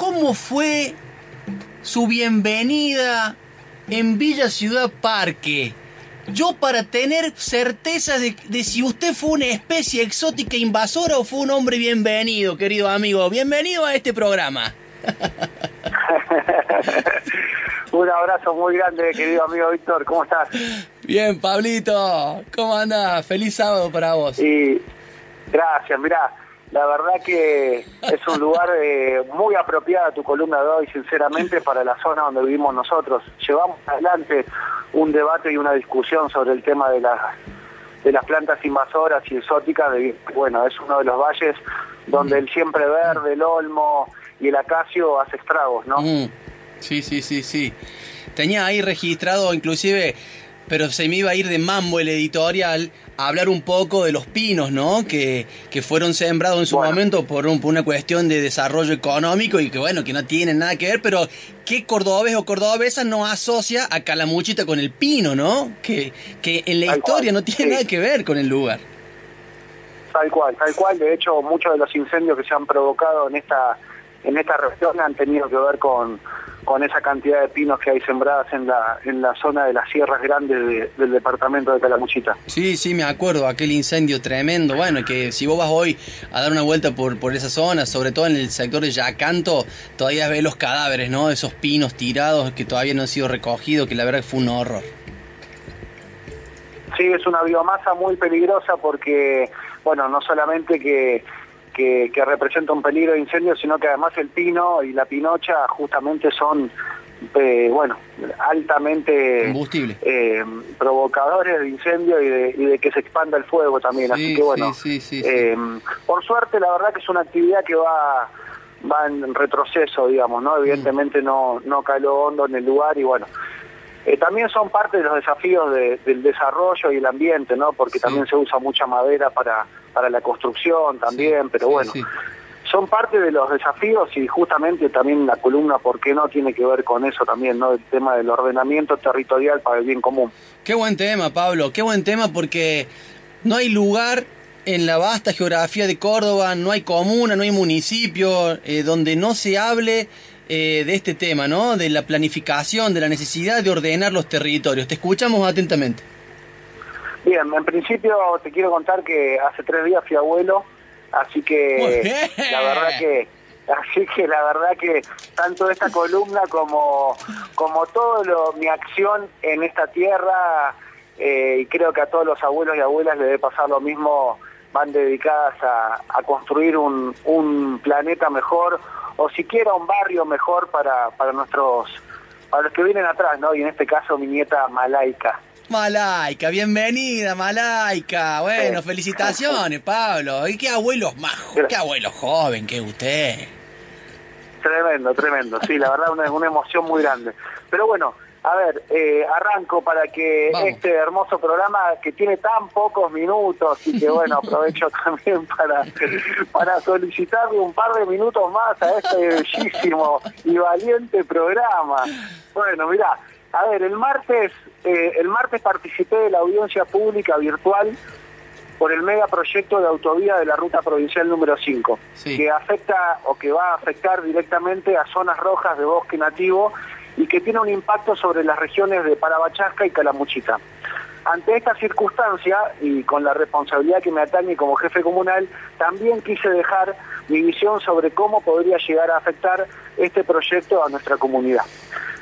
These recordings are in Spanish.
cómo fue su bienvenida en Villa Ciudad Parque. Yo para tener certeza de, si usted fue una especie exótica invasora o fue un hombre bienvenido, querido amigo. Bienvenido a este programa. un abrazo muy grande, querido amigo Víctor. ¿Cómo estás? Bien, Pablito. ¿Cómo anda? Feliz sábado para vos. Y gracias, mirá la verdad que es un lugar eh, muy apropiado tu columna de hoy, sinceramente, para la zona donde vivimos nosotros. Llevamos adelante un debate y una discusión sobre el tema de las de las plantas invasoras y exóticas. De, bueno, es uno de los valles donde el siempre verde, el olmo y el acacio hace estragos, ¿no? Sí, sí, sí, sí. Tenía ahí registrado inclusive pero se me iba a ir de mambo el editorial a hablar un poco de los pinos, ¿no? Que, que fueron sembrados en su momento por, una cuestión de desarrollo económico y que, bueno, que no tienen nada que ver, pero ¿qué cordobés o cordobesa no asocia a Calamuchita con el pino, ¿no? Que, que en la historia no tiene nada que ver con el lugar. Tal cual, tal cual. De hecho, muchos de los incendios que se han provocado en esta, en esta región han tenido que ver con con esa cantidad de pinos que hay sembradas en la, en la zona de las sierras grandes del departamento de Calamuchita. Sí, sí, me acuerdo, aquel incendio tremendo. Bueno, que si vos vas hoy a dar una vuelta por, por esa zona, sobre todo en el sector de Yacanto, todavía ves los cadáveres, ¿no? Esos pinos tirados que todavía no han sido recogidos, que la verdad fue un horror. Sí, es una biomasa muy peligrosa porque, bueno, no solamente que que, representa un peligro de incendio, sino que además el pino y la pinocha justamente son, eh, bueno, altamente eh, provocadores de incendio y de, que se expanda el fuego también. Así que bueno, eh, por suerte la verdad que es una actividad que va va en retroceso, digamos, ¿no? Evidentemente no, no caló hondo en el lugar y bueno, eh, también son parte de los desafíos del desarrollo y el ambiente, ¿no? Porque también se usa mucha madera para, para la construcción también, pero bueno, son parte de los desafíos y justamente también la columna, ¿por qué no? Tiene que ver con eso también, ¿no? El tema del ordenamiento territorial para el bien común. Qué buen tema, Pablo, qué buen tema porque no hay lugar en la vasta geografía de Córdoba, no hay comuna, no hay municipio eh, donde no se hable eh, de este tema, ¿no? De la planificación, de la necesidad de ordenar los territorios. Te escuchamos atentamente. Bien, en principio te quiero contar que hace tres días fui abuelo, así que la verdad que así que la verdad que tanto esta columna como como todo lo, mi acción en esta tierra eh, y creo que a todos los abuelos y abuelas le debe pasar lo mismo van dedicadas a, a construir un, un planeta mejor o siquiera un barrio mejor para, para nuestros para los que vienen atrás, ¿no? Y en este caso mi nieta Malaika. Malaika, bienvenida Malaika. Bueno, felicitaciones, Pablo. Y qué abuelos más, qué abuelo joven que usted. Tremendo, tremendo. Sí, la verdad una, una emoción muy grande. Pero bueno, a ver, eh, arranco para que este hermoso programa que tiene tan pocos minutos y que bueno, aprovecho también para, para solicitarle un par de minutos más a este bellísimo y valiente programa. Bueno, mira, a ver, el martes, eh, el martes participé de la audiencia pública virtual por el megaproyecto de autovía de la ruta provincial número 5, que afecta o que va a afectar directamente a zonas rojas de bosque nativo y que tiene un impacto sobre las regiones de Parabachasca y Calamuchita. Ante esta circunstancia, y con la responsabilidad que me atañe como jefe comunal, también quise dejar mi visión sobre cómo podría llegar a afectar este proyecto a nuestra comunidad.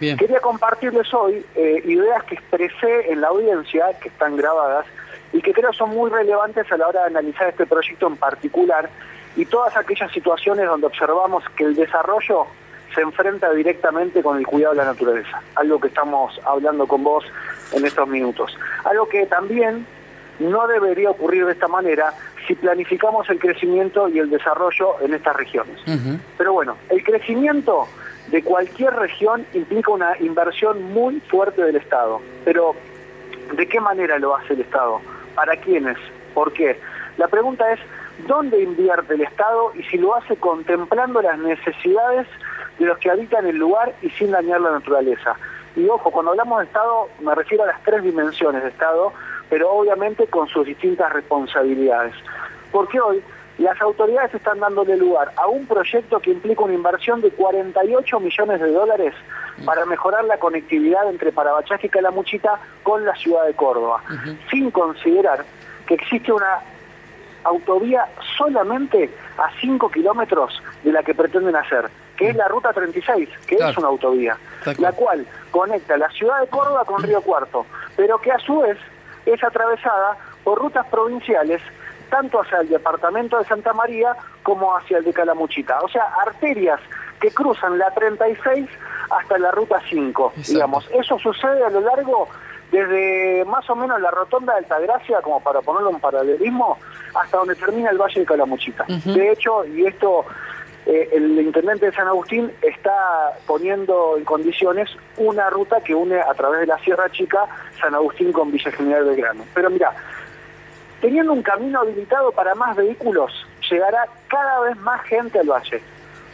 Quería compartirles hoy eh, ideas que expresé en la audiencia, que están grabadas, y que creo son muy relevantes a la hora de analizar este proyecto en particular y todas aquellas situaciones donde observamos que el desarrollo se enfrenta directamente con el cuidado de la naturaleza, algo que estamos hablando con vos en estos minutos. Algo que también no debería ocurrir de esta manera si planificamos el crecimiento y el desarrollo en estas regiones. Pero bueno, el crecimiento de cualquier región implica una inversión muy fuerte del Estado. Pero, ¿de qué manera lo hace el Estado? ¿Para quiénes? ¿Por qué? La pregunta es, ¿dónde invierte el Estado y si lo hace contemplando las necesidades de los que habitan el lugar y sin dañar la naturaleza? Y ojo, cuando hablamos de Estado me refiero a las tres dimensiones de Estado, pero obviamente con sus distintas responsabilidades. Porque hoy las autoridades están dándole lugar a un proyecto que implica una inversión de 48 millones de dólares para mejorar la conectividad entre Parabachás y Calamuchita con la ciudad de Córdoba, sin considerar que existe una autovía solamente a 5 kilómetros de la que pretenden hacer, que es la Ruta 36, que es una autovía, la cual conecta la ciudad de Córdoba con Río Cuarto, pero que a su vez es atravesada por rutas provinciales tanto hacia el departamento de Santa María como hacia el de Calamuchita. O sea, arterias que cruzan la 36 hasta la ruta 5, digamos. Eso sucede a lo largo desde más o menos la rotonda de Altagracia, como para ponerlo en paralelismo, hasta donde termina el Valle de Calamuchita. De hecho, y esto eh, el intendente de San Agustín está poniendo en condiciones una ruta que une a través de la Sierra Chica San Agustín con Villa General Belgrano. Pero mira, Teniendo un camino habilitado para más vehículos, llegará cada vez más gente al valle.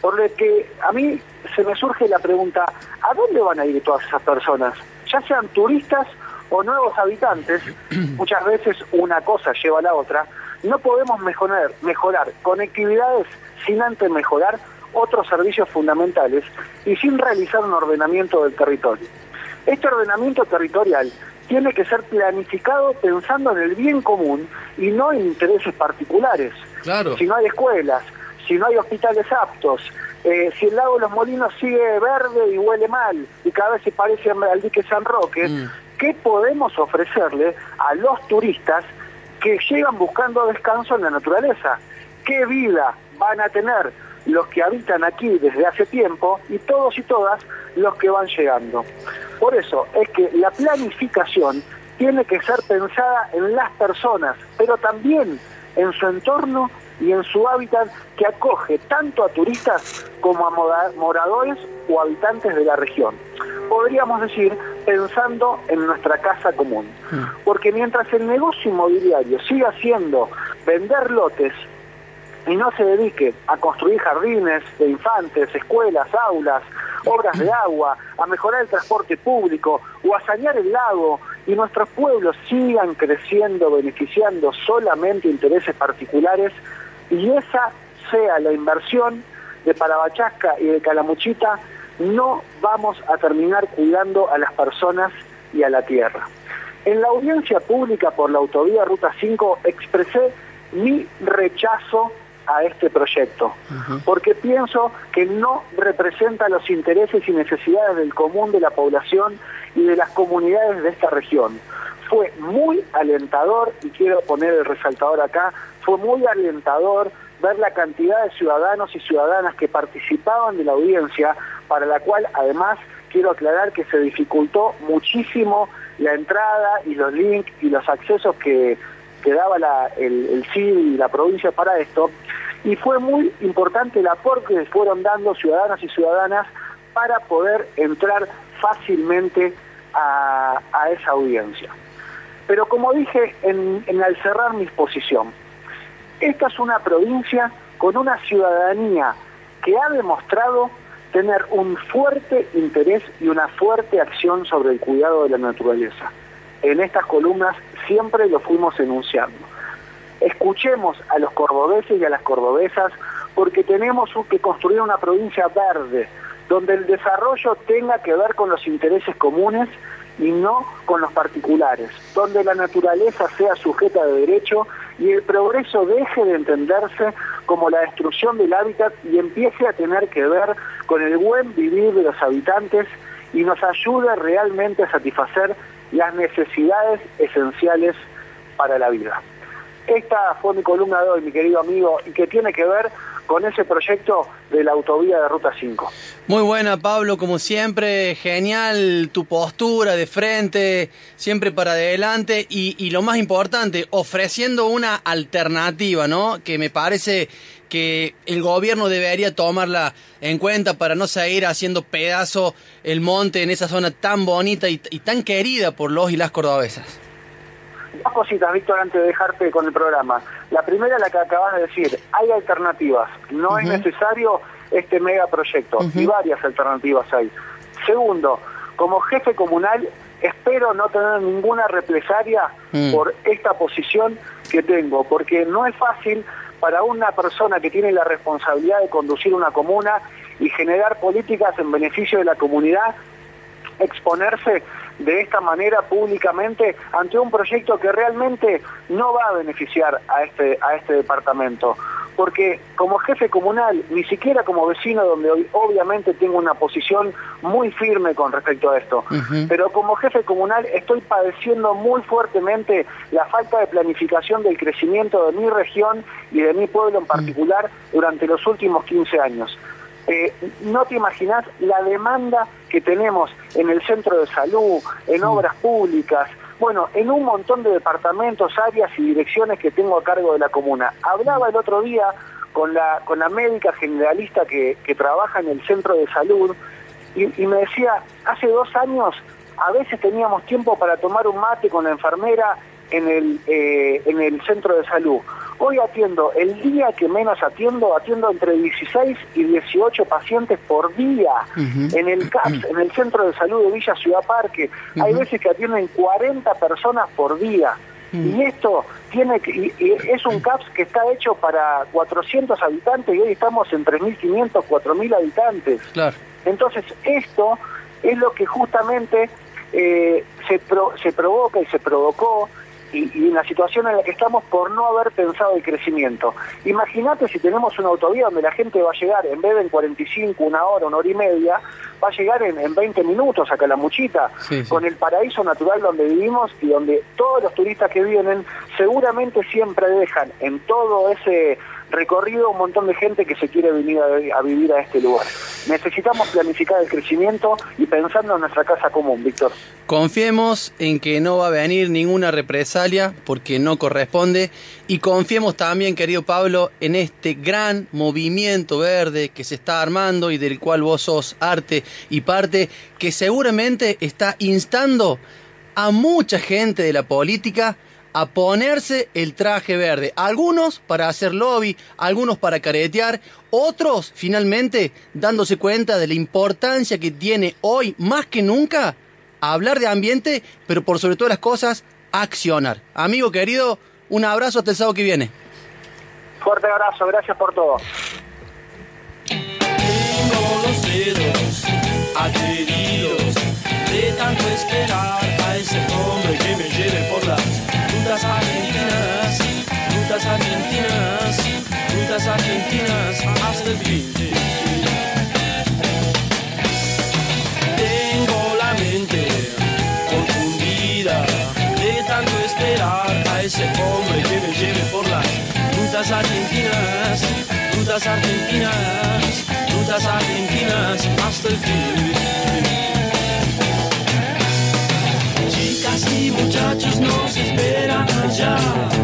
Por lo que a mí se me surge la pregunta, ¿a dónde van a ir todas esas personas? Ya sean turistas o nuevos habitantes, muchas veces una cosa lleva a la otra, no podemos mejorar, mejorar conectividades sin antes mejorar otros servicios fundamentales y sin realizar un ordenamiento del territorio. Este ordenamiento territorial tiene que ser planificado pensando en el bien común y no en intereses particulares. Claro. Si no hay escuelas, si no hay hospitales aptos, eh, si el lago de los Molinos sigue verde y huele mal y cada vez se parece al dique San Roque, mm. ¿qué podemos ofrecerle a los turistas que llegan buscando descanso en la naturaleza? ¿Qué vida van a tener los que habitan aquí desde hace tiempo y todos y todas los que van llegando? Por eso es que la planificación tiene que ser pensada en las personas, pero también en su entorno y en su hábitat que acoge tanto a turistas como a moradores o habitantes de la región. Podríamos decir pensando en nuestra casa común. Mm. Porque mientras el negocio inmobiliario siga siendo vender lotes y no se dedique a construir jardines de infantes, escuelas, aulas, obras de agua, a mejorar el transporte público o a sanear el lago y nuestros pueblos sigan creciendo beneficiando solamente intereses particulares y esa sea la inversión de Parabachasca y de Calamuchita, no vamos a terminar cuidando a las personas y a la tierra. En la audiencia pública por la autovía Ruta 5 expresé mi rechazo a este proyecto, porque pienso que no representa los intereses y necesidades del común de la población y de las comunidades de esta región. Fue muy alentador, y quiero poner el resaltador acá, fue muy alentador ver la cantidad de ciudadanos y ciudadanas que participaban de la audiencia, para la cual además quiero aclarar que se dificultó muchísimo la entrada y los links y los accesos que que daba el, el CID y la provincia para esto, y fue muy importante el aporte que fueron dando ciudadanas y ciudadanas para poder entrar fácilmente a, esa audiencia. Pero como dije en, en al cerrar mi exposición, esta es una provincia con una ciudadanía que ha demostrado tener un fuerte interés y una fuerte acción sobre el cuidado de la naturaleza. En estas columnas siempre lo fuimos enunciando. Escuchemos a los cordobeses y a las cordobesas porque tenemos que construir una provincia verde, donde el desarrollo tenga que ver con los intereses comunes y no con los particulares, donde la naturaleza sea sujeta de derecho y el progreso deje de entenderse como la destrucción del hábitat y empiece a tener que ver con el buen vivir de los habitantes y nos ayude realmente a satisfacer las necesidades esenciales para la vida. Esta fue mi columna de hoy, mi querido amigo, y que tiene que ver con ese proyecto de la autovía de Ruta 5. Muy buena, Pablo, como siempre, genial tu postura de frente, siempre para adelante y, y lo más importante, ofreciendo una alternativa, ¿no? Que me parece que el gobierno debería tomarla en cuenta para no seguir haciendo pedazo el monte en esa zona tan bonita y, tan querida por los y las cordobesas. Dos cositas, Víctor, antes de dejarte con el programa. La primera, la que acabas de decir, hay alternativas, no es necesario este megaproyecto, y varias alternativas hay. Segundo, como jefe comunal, espero no tener ninguna represalia mm. por esta posición que tengo, porque no es fácil para una persona que tiene la responsabilidad de conducir una comuna y generar políticas en beneficio de la comunidad, exponerse de esta manera públicamente ante un proyecto que realmente no va a beneficiar a este, a este departamento. Porque como jefe comunal, ni siquiera como vecino, donde hoy obviamente tengo una posición muy firme con respecto a esto, pero como jefe comunal estoy padeciendo muy fuertemente la falta de planificación del crecimiento de mi región y de mi pueblo en particular durante los últimos 15 años. Eh, no te imaginas la demanda que tenemos en el centro de salud, en obras públicas, bueno, en un montón de departamentos, áreas y direcciones que tengo a cargo de la comuna. Hablaba el otro día con la, con la médica generalista que, que trabaja en el centro de salud y, y me decía, hace dos años a veces teníamos tiempo para tomar un mate con la enfermera en el, eh, en el centro de salud. Hoy atiendo, el día que menos atiendo, atiendo entre 16 y 18 pacientes por día en el CAPS, en el Centro de Salud de Villa Ciudad Parque. Hay veces que atienden 40 personas por día. Y esto tiene que, es un CAPS que está hecho para 400 habitantes y hoy estamos en 3.500, 4.000 habitantes. Claro. Entonces, esto es lo que justamente eh, se, se provoca y se provocó y, y, en la situación en la que estamos por no haber pensado el crecimiento. Imagínate si tenemos una autovía donde la gente va a llegar, en vez de en 45, una hora, una hora y media, va a llegar en, en 20 minutos a Calamuchita, con el paraíso natural donde vivimos y donde todos los turistas que vienen seguramente siempre dejan en todo ese recorrido un montón de gente que se quiere venir a, vivir a este lugar. Necesitamos planificar el crecimiento y pensando en nuestra casa común, Víctor. Confiemos en que no va a venir ninguna represalia porque no corresponde y confiemos también, querido Pablo, en este gran movimiento verde que se está armando y del cual vos sos arte y parte que seguramente está instando a mucha gente de la política a ponerse el traje verde. Algunos para hacer lobby, algunos para caretear, otros finalmente dándose cuenta de la importancia que tiene hoy más que nunca hablar de ambiente, pero por sobre todas las cosas, accionar. Amigo querido, un abrazo hasta el sábado que viene. Fuerte abrazo, gracias por todo. de tanto esperar a ese hombre que me rutas argentinas, rutas argentinas hasta el fin. y muchachos nos esperan allá.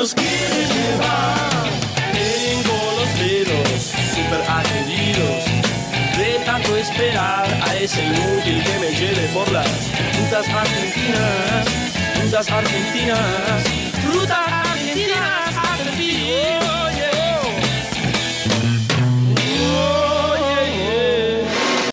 nos quiere llevar. Tengo los dedos super atendidos de tanto esperar a ese inútil que me lleve por las frutas argentinas, frutas argentinas, frutas argentinas, argentinas.